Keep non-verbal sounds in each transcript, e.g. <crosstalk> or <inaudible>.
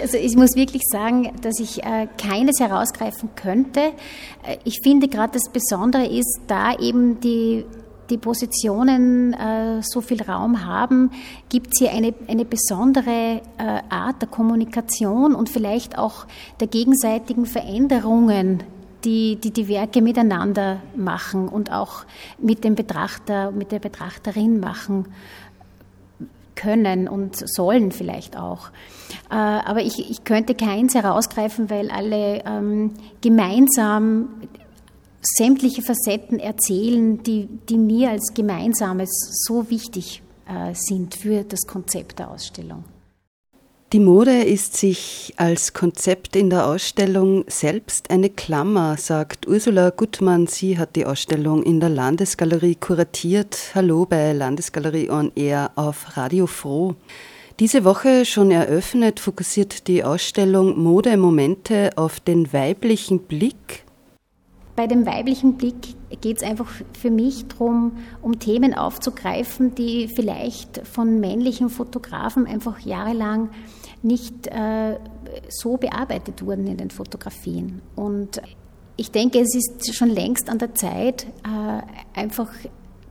Also ich muss wirklich sagen, dass ich äh, keines herausgreifen könnte. Äh, ich finde gerade das Besondere ist, da eben die die Positionen äh, so viel Raum haben, gibt es hier eine, eine besondere äh, Art der Kommunikation und vielleicht auch der gegenseitigen Veränderungen, die, die die Werke miteinander machen und auch mit dem Betrachter, mit der Betrachterin machen können und sollen vielleicht auch. Äh, aber ich, ich könnte keins herausgreifen, weil alle ähm, gemeinsam sämtliche Facetten erzählen, die, die mir als Gemeinsames so wichtig äh, sind für das Konzept der Ausstellung. Die Mode ist sich als Konzept in der Ausstellung selbst eine Klammer, sagt Ursula Gutmann. Sie hat die Ausstellung in der Landesgalerie kuratiert. Hallo bei Landesgalerie On Air auf Radio Froh. Diese Woche schon eröffnet, fokussiert die Ausstellung Mode Momente auf den weiblichen Blick bei dem weiblichen Blick geht es einfach für mich darum, um Themen aufzugreifen, die vielleicht von männlichen Fotografen einfach jahrelang nicht äh, so bearbeitet wurden in den Fotografien. Und ich denke, es ist schon längst an der Zeit, äh, einfach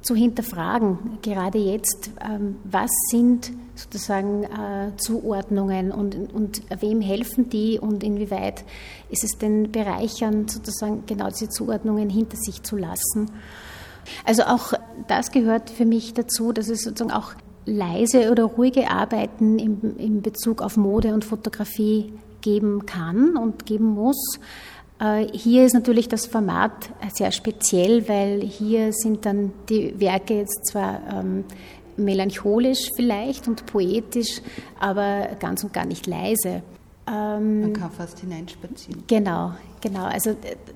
zu hinterfragen, gerade jetzt, ähm, was sind sozusagen äh, Zuordnungen und, und wem helfen die und inwieweit ist es denn bereichernd, sozusagen genau diese Zuordnungen hinter sich zu lassen. Also auch das gehört für mich dazu, dass es sozusagen auch leise oder ruhige Arbeiten im, in Bezug auf Mode und Fotografie geben kann und geben muss. Äh, hier ist natürlich das Format sehr speziell, weil hier sind dann die Werke jetzt zwar ähm, melancholisch vielleicht und poetisch, aber ganz und gar nicht leise. Ähm, Man kann fast hineinspazieren. Genau, genau. Also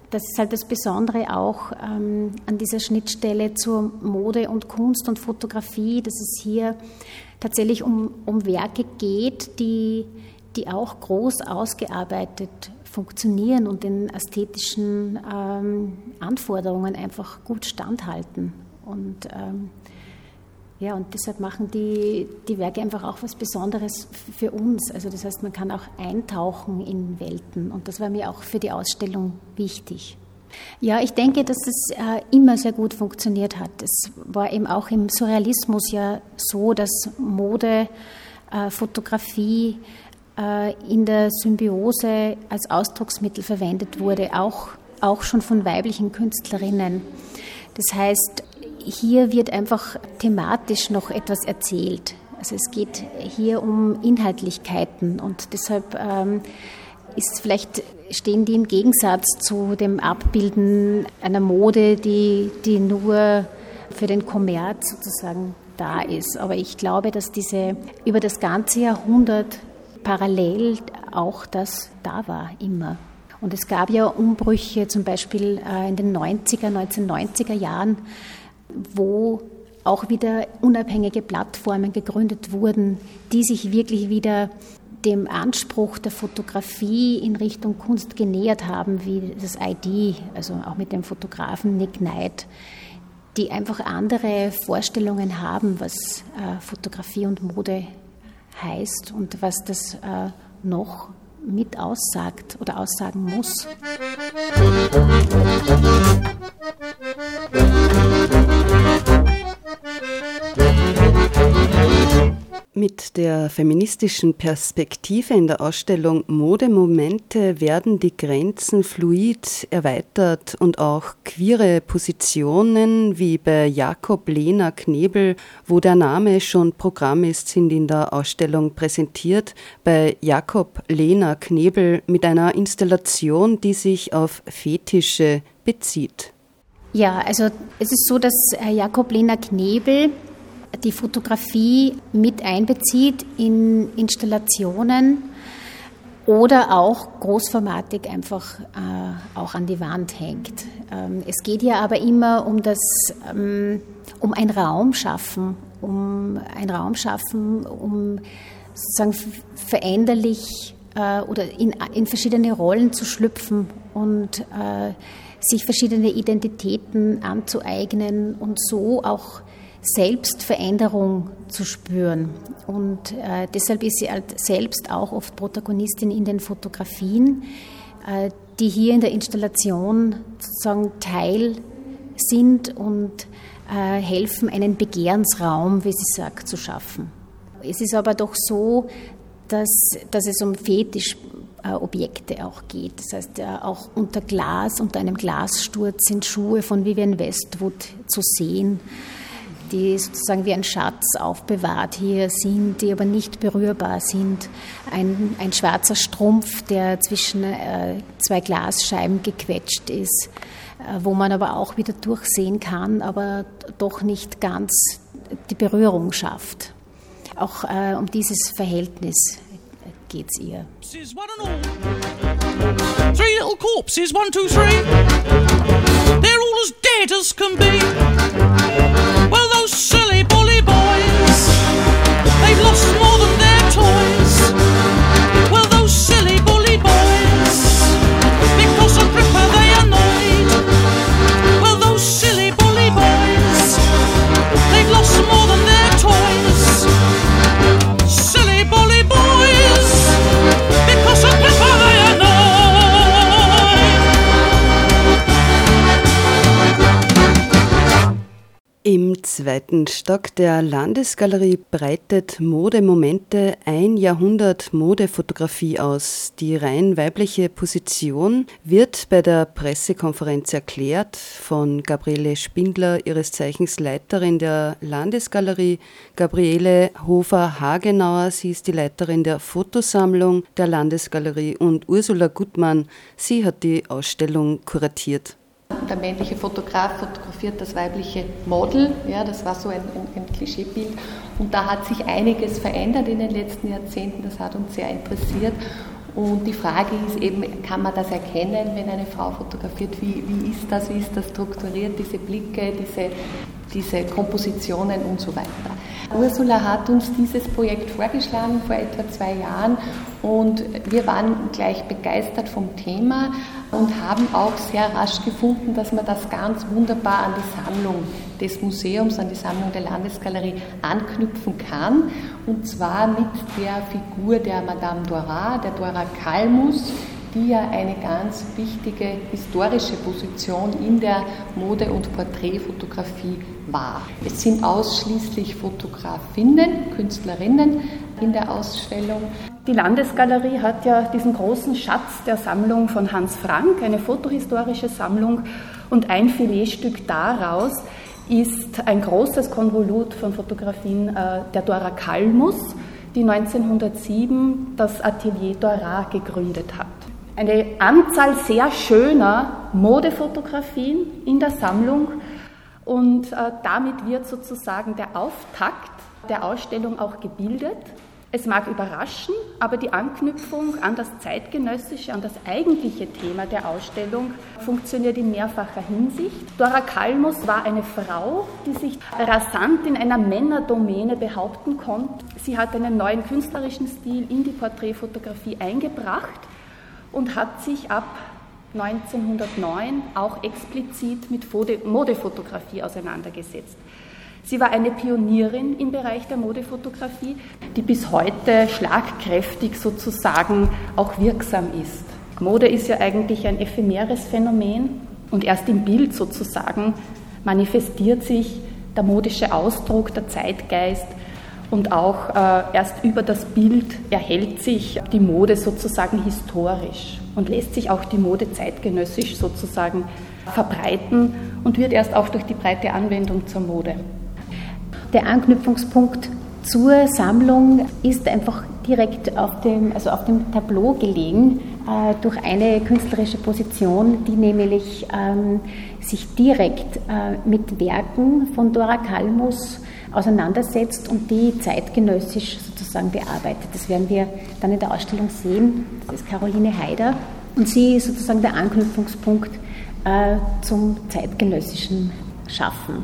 das ist halt das Besondere auch ähm, an dieser Schnittstelle zur Mode und Kunst und Fotografie, dass es hier tatsächlich um, um Werke geht, die, die auch groß ausgearbeitet funktionieren und den ästhetischen ähm, Anforderungen einfach gut standhalten. Und ähm, ja, und deshalb machen die, die Werke einfach auch was Besonderes für uns. Also das heißt, man kann auch eintauchen in Welten und das war mir auch für die Ausstellung wichtig. Ja, ich denke, dass es äh, immer sehr gut funktioniert hat. Es war eben auch im Surrealismus ja so, dass Mode, äh, Fotografie äh, in der Symbiose als Ausdrucksmittel verwendet wurde, auch, auch schon von weiblichen Künstlerinnen. Das heißt, hier wird einfach thematisch noch etwas erzählt. Also es geht hier um Inhaltlichkeiten und deshalb ähm, ist vielleicht stehen die im Gegensatz zu dem Abbilden einer Mode, die, die nur für den Kommerz sozusagen da ist. Aber ich glaube, dass diese über das ganze Jahrhundert parallel auch das da war, immer. Und es gab ja Umbrüche, zum Beispiel äh, in den 90er, 1990er Jahren, wo auch wieder unabhängige Plattformen gegründet wurden, die sich wirklich wieder dem Anspruch der Fotografie in Richtung Kunst genähert haben, wie das ID, also auch mit dem Fotografen Nick Knight, die einfach andere Vorstellungen haben, was äh, Fotografie und Mode heißt und was das äh, noch mit aussagt oder aussagen muss. Mit der feministischen Perspektive in der Ausstellung Modemomente werden die Grenzen fluid erweitert und auch queere Positionen wie bei Jakob Lena Knebel, wo der Name schon Programm ist, sind in der Ausstellung präsentiert. Bei Jakob Lena Knebel mit einer Installation, die sich auf Fetische bezieht. Ja, also es ist so, dass Jakob Lena Knebel die Fotografie mit einbezieht in Installationen oder auch großformatig einfach äh, auch an die Wand hängt. Ähm, es geht ja aber immer um das, ähm, um ein Raum schaffen, um ein Raum schaffen, um sozusagen veränderlich äh, oder in, in verschiedene Rollen zu schlüpfen und äh, sich verschiedene Identitäten anzueignen und so auch selbst Veränderung zu spüren. Und äh, deshalb ist sie halt selbst auch oft Protagonistin in den Fotografien, äh, die hier in der Installation sozusagen Teil sind und äh, helfen, einen Begehrensraum, wie sie sagt, zu schaffen. Es ist aber doch so, dass, dass es um Fetischobjekte auch geht. Das heißt, auch unter Glas, unter einem Glassturz sind Schuhe von Vivian Westwood zu sehen die sozusagen wie ein Schatz aufbewahrt hier sind, die aber nicht berührbar sind. Ein, ein schwarzer Strumpf, der zwischen äh, zwei Glasscheiben gequetscht ist, äh, wo man aber auch wieder durchsehen kann, aber doch nicht ganz die Berührung schafft. Auch äh, um dieses Verhältnis geht es ihr. Three little corpses, one, two, three. They're all as dead as can be. They've lost more than their toys. Zweiten Stock der Landesgalerie breitet Modemomente ein Jahrhundert Modefotografie aus. Die rein weibliche Position wird bei der Pressekonferenz erklärt von Gabriele Spindler, ihres Zeichens Leiterin der Landesgalerie, Gabriele Hofer-Hagenauer, sie ist die Leiterin der Fotosammlung der Landesgalerie und Ursula Gutmann, sie hat die Ausstellung kuratiert. Der männliche Fotograf fotografiert das weibliche Model, ja, das war so ein, ein, ein, Klischeebild. Und da hat sich einiges verändert in den letzten Jahrzehnten, das hat uns sehr interessiert. Und die Frage ist eben, kann man das erkennen, wenn eine Frau fotografiert? Wie, wie ist das? Wie ist das strukturiert, diese Blicke, diese, diese Kompositionen und so weiter? Ursula hat uns dieses Projekt vorgeschlagen vor etwa zwei Jahren und wir waren gleich begeistert vom Thema und haben auch sehr rasch gefunden, dass man das ganz wunderbar an die Sammlung des Museums, an die Sammlung der Landesgalerie anknüpfen kann. Und zwar mit der Figur der Madame Dora, der Dora Kalmus, die ja eine ganz wichtige historische Position in der Mode- und Porträtfotografie war. Es sind ausschließlich Fotografinnen, Künstlerinnen in der Ausstellung. Die Landesgalerie hat ja diesen großen Schatz der Sammlung von Hans Frank, eine fotohistorische Sammlung, und ein Filetstück daraus ist ein großes Konvolut von Fotografien äh, der Dora Kalmus, die 1907 das Atelier Dora gegründet hat. Eine Anzahl sehr schöner Modefotografien in der Sammlung und äh, damit wird sozusagen der Auftakt der Ausstellung auch gebildet. Es mag überraschen, aber die Anknüpfung an das zeitgenössische, an das eigentliche Thema der Ausstellung funktioniert in mehrfacher Hinsicht. Dora Kalmus war eine Frau, die sich rasant in einer Männerdomäne behaupten konnte. Sie hat einen neuen künstlerischen Stil in die Porträtfotografie eingebracht und hat sich ab 1909 auch explizit mit Modefotografie auseinandergesetzt. Sie war eine Pionierin im Bereich der Modefotografie, die bis heute schlagkräftig sozusagen auch wirksam ist. Mode ist ja eigentlich ein ephemeres Phänomen und erst im Bild sozusagen manifestiert sich der modische Ausdruck, der Zeitgeist und auch äh, erst über das Bild erhält sich die Mode sozusagen historisch und lässt sich auch die Mode zeitgenössisch sozusagen verbreiten und wird erst auch durch die breite Anwendung zur Mode. Der Anknüpfungspunkt zur Sammlung ist einfach direkt auf dem, also auf dem Tableau gelegen, äh, durch eine künstlerische Position, die nämlich ähm, sich direkt äh, mit Werken von Dora Kalmus auseinandersetzt und die zeitgenössisch sozusagen bearbeitet. Das werden wir dann in der Ausstellung sehen. Das ist Caroline Haider und sie ist sozusagen der Anknüpfungspunkt äh, zum zeitgenössischen Schaffen.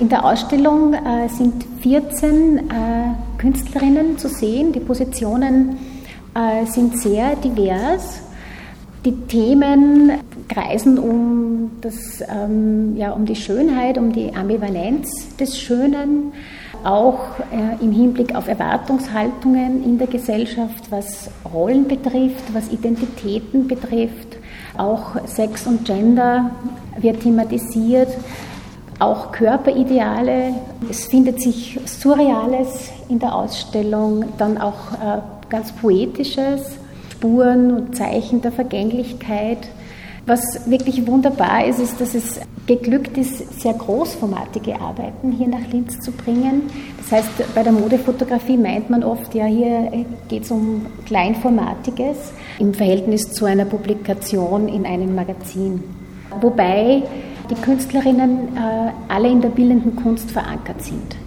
In der Ausstellung äh, sind 14 äh, Künstlerinnen zu sehen. Die Positionen sind sehr divers. Die Themen kreisen um, das, ähm, ja, um die Schönheit, um die Ambivalenz des Schönen, auch äh, im Hinblick auf Erwartungshaltungen in der Gesellschaft, was Rollen betrifft, was Identitäten betrifft. Auch Sex und Gender wird thematisiert, auch Körperideale. Es findet sich Surreales in der Ausstellung, dann auch äh, ganz Poetisches, Spuren und Zeichen der Vergänglichkeit. Was wirklich wunderbar ist, ist, dass es geglückt ist, sehr großformatige Arbeiten hier nach Linz zu bringen. Das heißt, bei der Modefotografie meint man oft, ja, hier geht es um Kleinformatiges im Verhältnis zu einer Publikation in einem Magazin. Wobei die Künstlerinnen äh, alle in der bildenden Kunst verankert sind.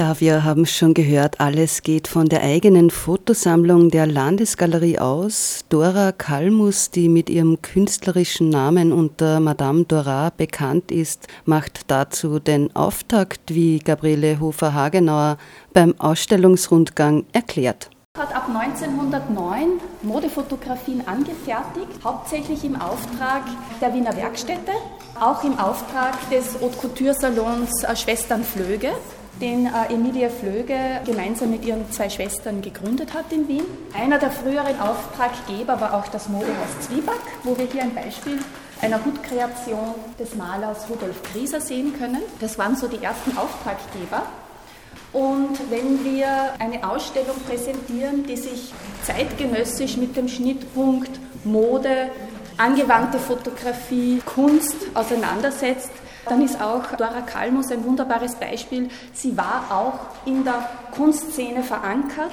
Ja, wir haben schon gehört, alles geht von der eigenen Fotosammlung der Landesgalerie aus. Dora Kalmus, die mit ihrem künstlerischen Namen unter Madame Dora bekannt ist, macht dazu den Auftakt, wie Gabriele Hofer-Hagenauer beim Ausstellungsrundgang erklärt hat ab 1909 Modefotografien angefertigt, hauptsächlich im Auftrag der Wiener Werkstätte, auch im Auftrag des Haute Couture Salons äh, Schwestern Flöge den äh, Emilia Flöge gemeinsam mit ihren zwei Schwestern gegründet hat in Wien. Einer der früheren Auftraggeber war auch das Modehaus Zwieback, wo wir hier ein Beispiel einer Hutkreation des Malers Rudolf Grieser sehen können. Das waren so die ersten Auftraggeber. Und wenn wir eine Ausstellung präsentieren, die sich zeitgenössisch mit dem Schnittpunkt Mode, angewandte Fotografie, Kunst auseinandersetzt, dann ist auch Dora Kalmus ein wunderbares Beispiel. Sie war auch in der Kunstszene verankert.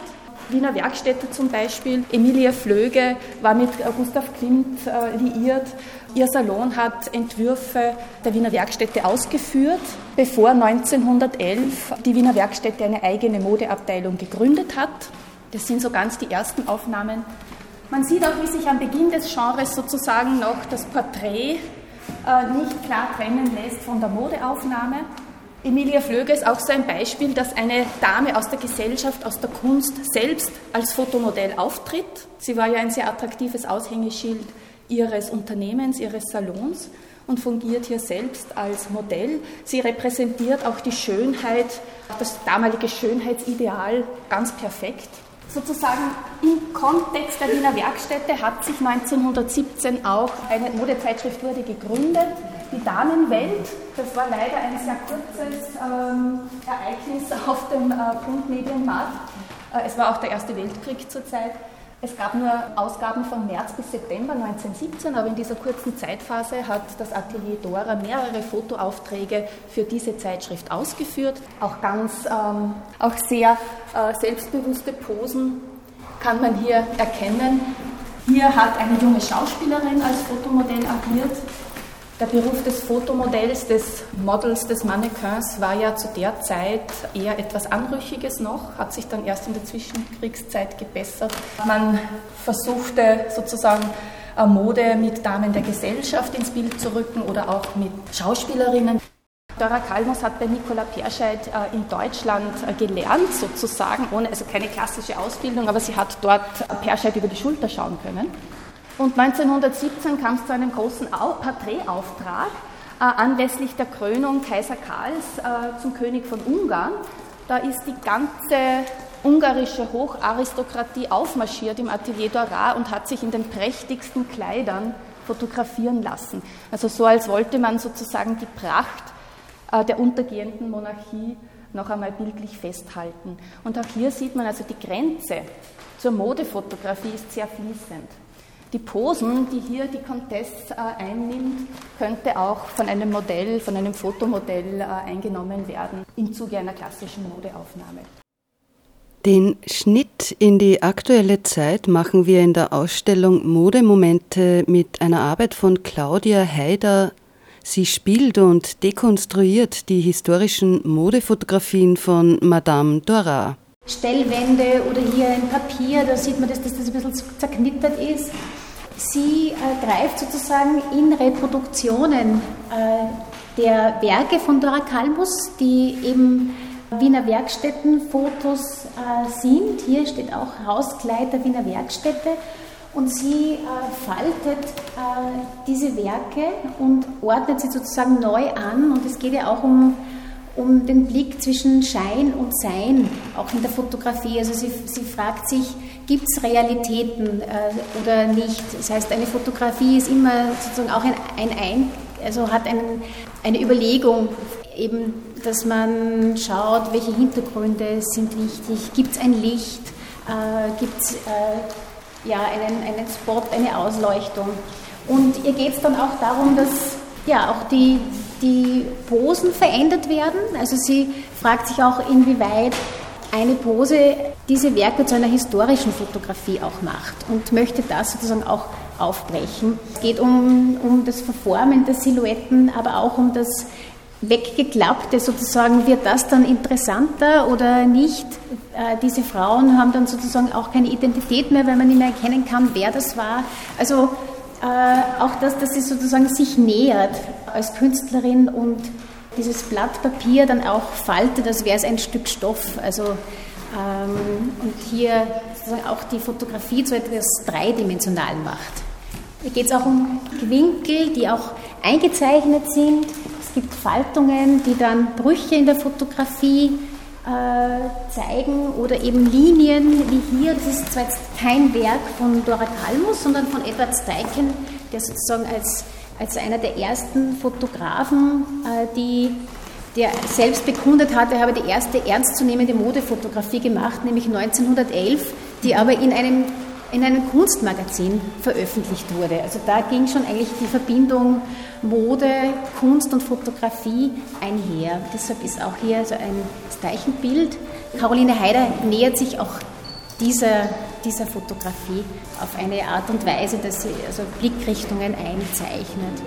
Wiener Werkstätte zum Beispiel. Emilia Flöge war mit Gustav Klimt äh, liiert. Ihr Salon hat Entwürfe der Wiener Werkstätte ausgeführt, bevor 1911 die Wiener Werkstätte eine eigene Modeabteilung gegründet hat. Das sind so ganz die ersten Aufnahmen. Man sieht auch, wie sich am Beginn des Genres sozusagen noch das Porträt nicht klar trennen lässt von der Modeaufnahme. Emilia Flöge ist auch so ein Beispiel, dass eine Dame aus der Gesellschaft, aus der Kunst selbst als Fotomodell auftritt. Sie war ja ein sehr attraktives Aushängeschild ihres Unternehmens, ihres Salons und fungiert hier selbst als Modell. Sie repräsentiert auch die Schönheit, das damalige Schönheitsideal ganz perfekt. Sozusagen im Kontext der Wiener Werkstätte hat sich 1917 auch eine Modezeitschrift wurde gegründet, die Damenwelt. Das war leider ein sehr kurzes ähm, Ereignis auf dem äh, Printmedienmarkt. Äh, es war auch der Erste Weltkrieg zur Zeit. Es gab nur Ausgaben von März bis September 1917, aber in dieser kurzen Zeitphase hat das Atelier Dora mehrere Fotoaufträge für diese Zeitschrift ausgeführt. Auch ganz, ähm, auch sehr äh, selbstbewusste Posen kann man hier erkennen. Hier hat eine junge Schauspielerin als Fotomodell agiert. Der Beruf des Fotomodells, des Models, des Mannequins war ja zu der Zeit eher etwas Anrüchiges noch, hat sich dann erst in der Zwischenkriegszeit gebessert. Man versuchte sozusagen äh, Mode mit Damen der Gesellschaft ins Bild zu rücken oder auch mit Schauspielerinnen. Dora Kalmus hat bei Nicola Perscheid äh, in Deutschland äh, gelernt, sozusagen, ohne, also keine klassische Ausbildung, aber sie hat dort Perscheid über die Schulter schauen können. Und 1917 kam es zu einem großen Porträtauftrag äh, anlässlich der Krönung Kaiser Karls äh, zum König von Ungarn. Da ist die ganze ungarische Hocharistokratie aufmarschiert im Atelier Dora und hat sich in den prächtigsten Kleidern fotografieren lassen. Also so, als wollte man sozusagen die Pracht äh, der untergehenden Monarchie noch einmal bildlich festhalten. Und auch hier sieht man also die Grenze zur Modefotografie ist sehr fließend. Die Posen, die hier die Comtesse äh, einnimmt, könnte auch von einem Modell, von einem Fotomodell äh, eingenommen werden im Zuge einer klassischen Modeaufnahme. Den Schnitt in die aktuelle Zeit machen wir in der Ausstellung Modemomente mit einer Arbeit von Claudia Haider. Sie spielt und dekonstruiert die historischen Modefotografien von Madame Dora. Stellwände oder hier ein Papier, da sieht man, dass das ein bisschen zerknittert ist. Sie äh, greift sozusagen in Reproduktionen äh, der Werke von Dora Kalmus, die eben Wiener Werkstättenfotos äh, sind. Hier steht auch Hauskleid der Wiener Werkstätte. Und sie äh, faltet äh, diese Werke und ordnet sie sozusagen neu an. Und es geht ja auch um um den Blick zwischen Schein und Sein, auch in der Fotografie. Also sie, sie fragt sich, gibt es Realitäten äh, oder nicht? Das heißt, eine Fotografie ist immer sozusagen auch ein, ein, ein also hat einen, eine Überlegung, eben, dass man schaut, welche Hintergründe sind wichtig, gibt es ein Licht, äh, gibt es äh, ja, einen, einen Spot, eine Ausleuchtung. Und ihr geht es dann auch darum, dass ja, auch die, die Posen verändert werden. Also sie fragt sich auch, inwieweit eine Pose diese Werke zu einer historischen Fotografie auch macht und möchte das sozusagen auch aufbrechen. Es geht um, um das Verformen der Silhouetten, aber auch um das Weggeklappte sozusagen. Wird das dann interessanter oder nicht? Äh, diese Frauen haben dann sozusagen auch keine Identität mehr, weil man nicht mehr erkennen kann, wer das war. Also äh, auch das, dass sie sozusagen sich nähert als Künstlerin und dieses Blatt Papier dann auch faltet, als wäre es ein Stück Stoff. Also ähm, und hier auch die Fotografie zu etwas Dreidimensionalen macht. Hier geht es auch um Winkel, die auch eingezeichnet sind. Es gibt Faltungen, die dann Brüche in der Fotografie zeigen oder eben Linien wie hier. Das ist zwar jetzt kein Werk von Dora Kalmus, sondern von Edward Steichen, der sozusagen als, als einer der ersten Fotografen, äh, die der selbst bekundet hat, er habe die erste ernstzunehmende Modefotografie gemacht, nämlich 1911, die aber in einem in einem Kunstmagazin veröffentlicht wurde. Also da ging schon eigentlich die Verbindung Mode, Kunst und Fotografie einher. Deshalb ist auch hier so ein Zeichenbild. Caroline Heider nähert sich auch dieser, dieser Fotografie auf eine Art und Weise, dass sie also Blickrichtungen einzeichnet.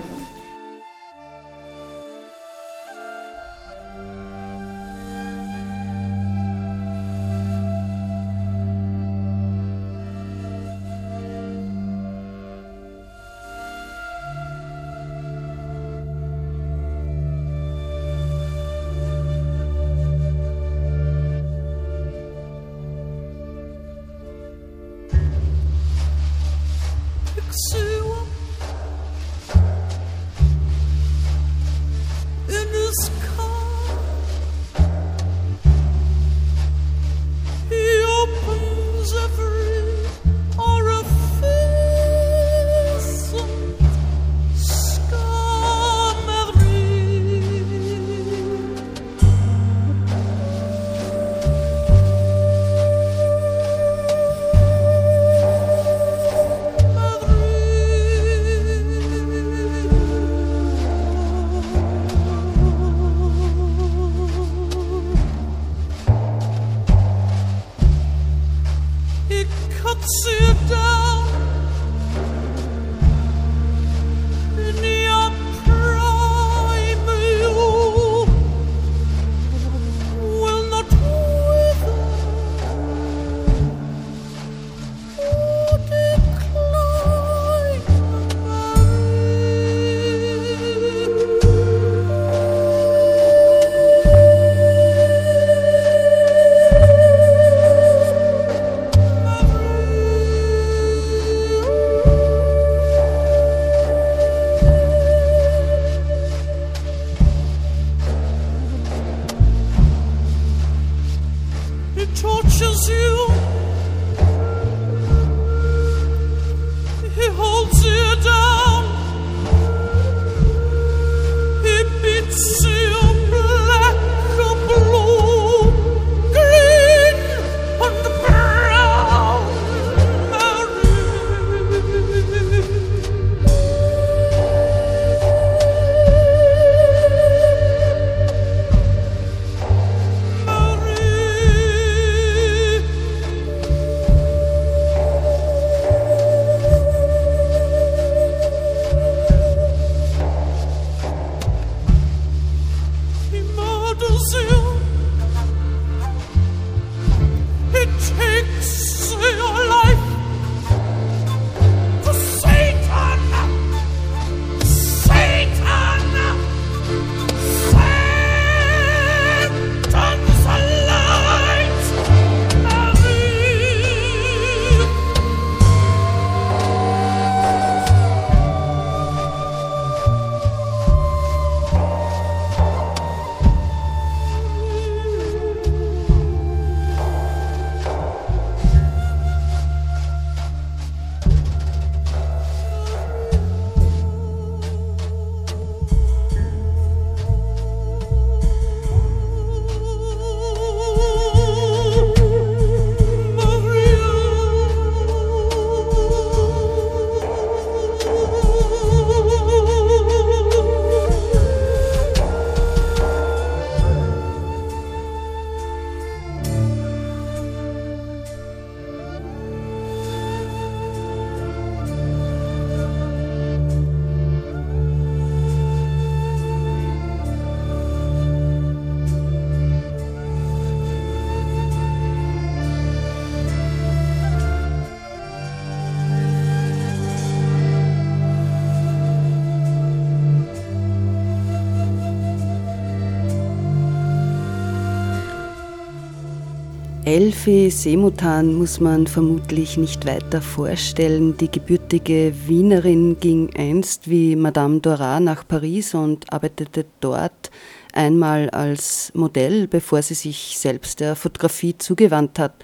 Elfie Semutan muss man vermutlich nicht weiter vorstellen. Die gebürtige Wienerin ging einst wie Madame Dora nach Paris und arbeitete dort einmal als Modell, bevor sie sich selbst der Fotografie zugewandt hat.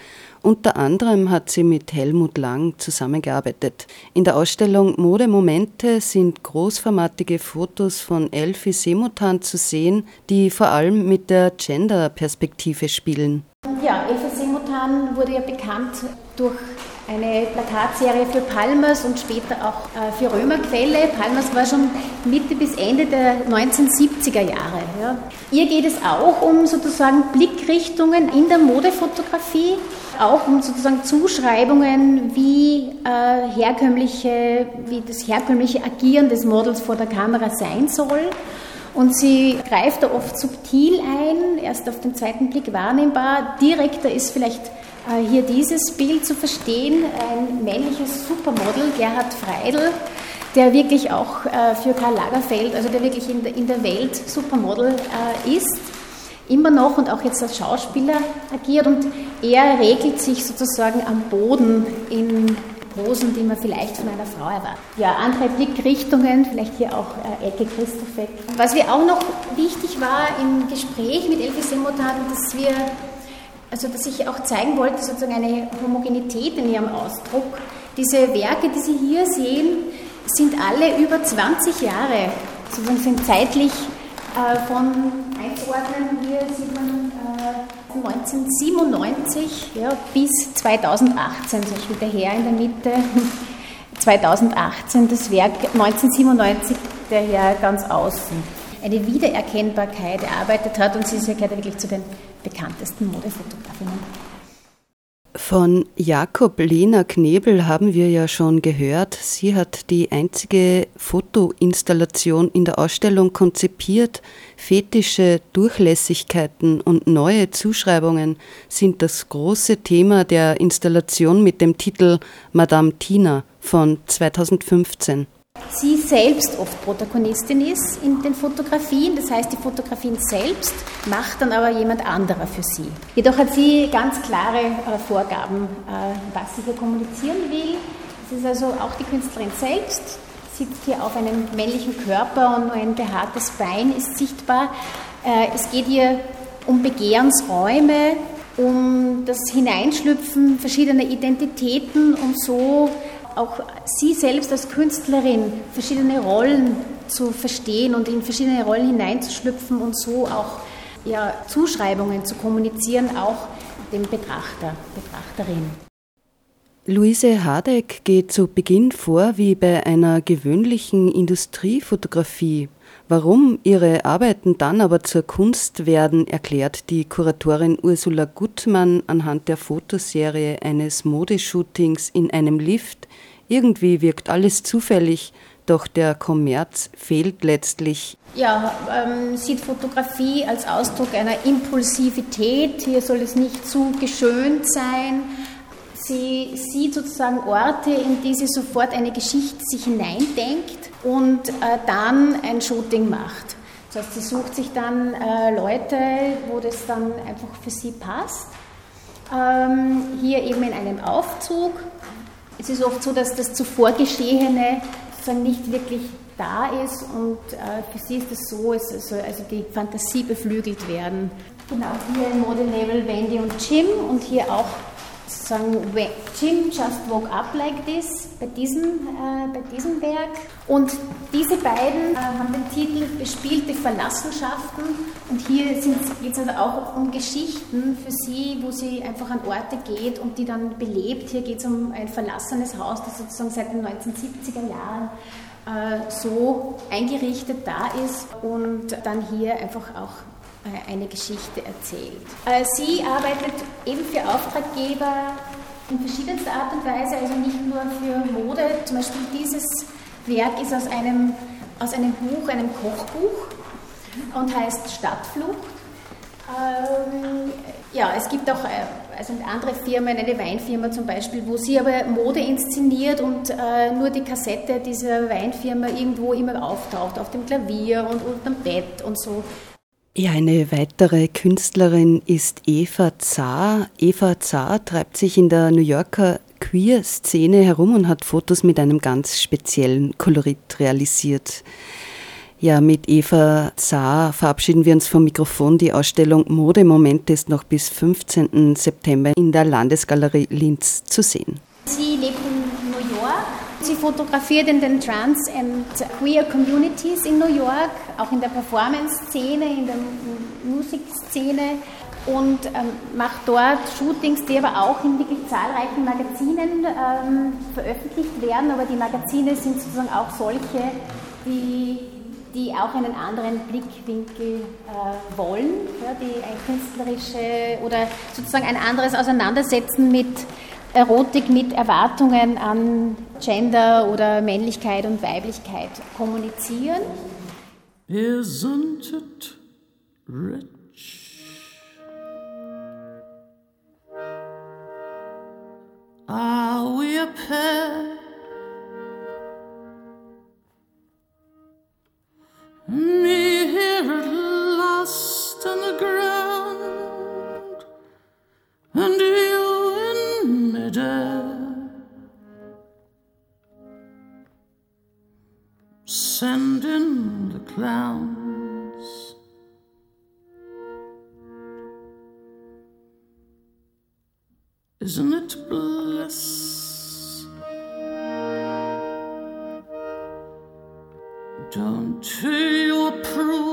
Unter anderem hat sie mit Helmut Lang zusammengearbeitet. In der Ausstellung Modemomente sind großformatige Fotos von Elfie Semutan zu sehen, die vor allem mit der Gender-Perspektive spielen. Semutan wurde ja bekannt durch eine Plakatserie für Palmers und später auch äh, für Römerquelle. Palmers war schon Mitte bis Ende der 1970er Jahre. Ja. Ihr geht es auch um sozusagen Blickrichtungen in der Modefotografie, auch um sozusagen Zuschreibungen, wie, äh, herkömmliche, wie das herkömmliche Agieren des Models vor der Kamera sein soll. Und sie greift da oft subtil ein, erst auf den zweiten Blick wahrnehmbar. Direkter ist vielleicht äh, hier dieses Bild zu verstehen, ein männliches Supermodel, Gerhard Freidl, der wirklich auch äh, für Karl Lagerfeld, also der wirklich in der Welt Supermodel äh, ist, immer noch und auch jetzt als Schauspieler agiert und er regelt sich sozusagen am Boden in Posen, die man vielleicht von einer Frau erwartet. Ja, andere Blickrichtungen, vielleicht hier auch äh, Ecke Christophek. Was mir auch noch wichtig war im Gespräch mit Elfie Semotan, dass wir, also dass ich auch zeigen wollte, sozusagen eine Homogenität in ihrem Ausdruck. Diese Werke, die Sie hier sehen, sind alle über 20 Jahre, sozusagen sind zeitlich äh, von einzuordnen. Hier sieht 1997 ja, bis 2018, so ich wieder her in der Mitte. <laughs> 2018 das Werk 1997 der Herr ganz außen eine Wiedererkennbarkeit erarbeitet hat und sie ist ja wirklich zu den bekanntesten Modefotografinnen. Von Jakob Lena Knebel haben wir ja schon gehört. Sie hat die einzige Fotoinstallation in der Ausstellung konzipiert. Fetische Durchlässigkeiten und neue Zuschreibungen sind das große Thema der Installation mit dem Titel Madame Tina von 2015 sie selbst oft Protagonistin ist in den Fotografien. Das heißt, die Fotografien selbst macht dann aber jemand anderer für sie. Jedoch hat sie ganz klare äh, Vorgaben, äh, was sie hier kommunizieren will. Es ist also auch die Künstlerin selbst, sitzt hier auf einem männlichen Körper und nur ein behaartes Bein ist sichtbar. Äh, es geht ihr um Begehrensräume, um das Hineinschlüpfen verschiedener Identitäten, um so auch sie selbst als Künstlerin verschiedene Rollen zu verstehen und in verschiedene Rollen hineinzuschlüpfen und so auch ja, Zuschreibungen zu kommunizieren, auch dem Betrachter, Betrachterin. Luise Hadeck geht zu Beginn vor wie bei einer gewöhnlichen Industriefotografie. Warum ihre Arbeiten dann aber zur Kunst werden, erklärt die Kuratorin Ursula Gutmann anhand der Fotoserie eines Modeshootings in einem Lift. Irgendwie wirkt alles zufällig, doch der Kommerz fehlt letztlich. Ja, ähm, sieht Fotografie als Ausdruck einer Impulsivität. Hier soll es nicht zu geschönt sein. Sie sieht sozusagen Orte, in die sie sofort eine Geschichte sich hineindenkt und äh, dann ein Shooting macht. Das heißt, sie sucht sich dann äh, Leute, wo das dann einfach für sie passt. Ähm, hier eben in einem Aufzug. Es ist oft so, dass das zuvor Geschehene nicht wirklich da ist und äh, für sie ist es so, es soll also die Fantasie beflügelt werden. Genau, hier im Modelabel Wendy und Jim und hier auch sagen, Jim just woke up like this bei diesem, äh, bei diesem Werk. Und diese beiden äh, haben den Titel Bespielte Verlassenschaften. Und hier geht es also auch um Geschichten für sie, wo sie einfach an Orte geht und die dann belebt. Hier geht es um ein verlassenes Haus, das sozusagen seit den 1970er Jahren äh, so eingerichtet da ist und dann hier einfach auch eine Geschichte erzählt. Äh, sie arbeitet eben für Auftraggeber in verschiedenster Art und Weise, also nicht nur für Mode. Zum Beispiel dieses Werk ist aus einem, aus einem Buch, einem Kochbuch und heißt Stadtflucht. Ähm, ja, es gibt auch äh, also andere Firmen, eine Weinfirma zum Beispiel, wo sie aber Mode inszeniert und äh, nur die Kassette dieser Weinfirma irgendwo immer auftaucht, auf dem Klavier und unterm Bett und so. Ja, eine weitere Künstlerin ist Eva Zahr. Eva Zahr treibt sich in der New Yorker Queer-Szene herum und hat Fotos mit einem ganz speziellen Kolorit realisiert. Ja, mit Eva Zahr verabschieden wir uns vom Mikrofon. Die Ausstellung Modemomente ist noch bis 15. September in der Landesgalerie Linz zu sehen. Sie lebt in New York. Sie fotografiert in den Trans- and Queer Communities in New York, auch in der Performance-Szene, in der Musikszene und ähm, macht dort Shootings, die aber auch in wirklich zahlreichen Magazinen ähm, veröffentlicht werden. Aber die Magazine sind sozusagen auch solche, die die auch einen anderen Blickwinkel äh, wollen, ja, die ein künstlerische oder sozusagen ein anderes Auseinandersetzen mit Erotik, mit Erwartungen an Gender oder Männlichkeit und Weiblichkeit kommunizieren. Isn't it rich? Are we a pair? Isn't it bliss? Don't you approve?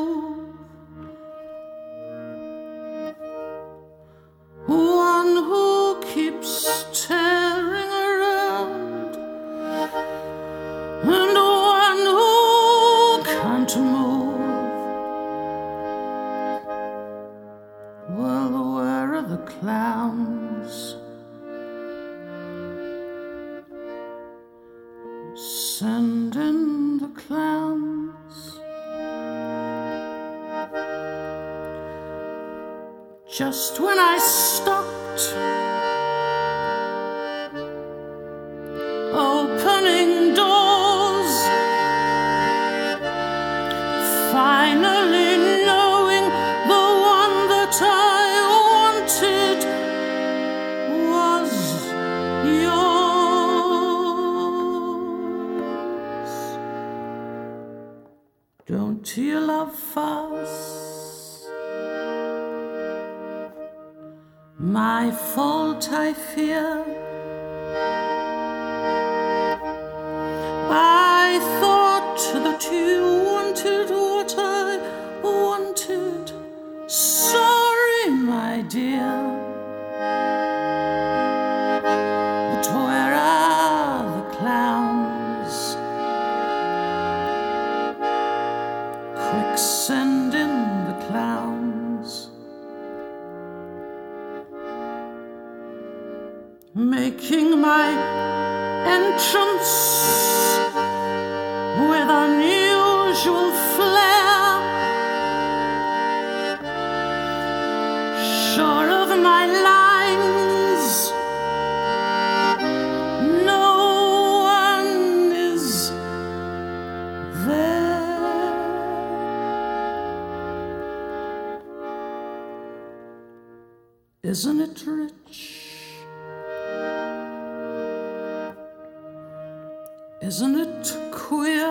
Don't you love fast? my fault, I fear. I thought that you Isn't it rich? Isn't it queer?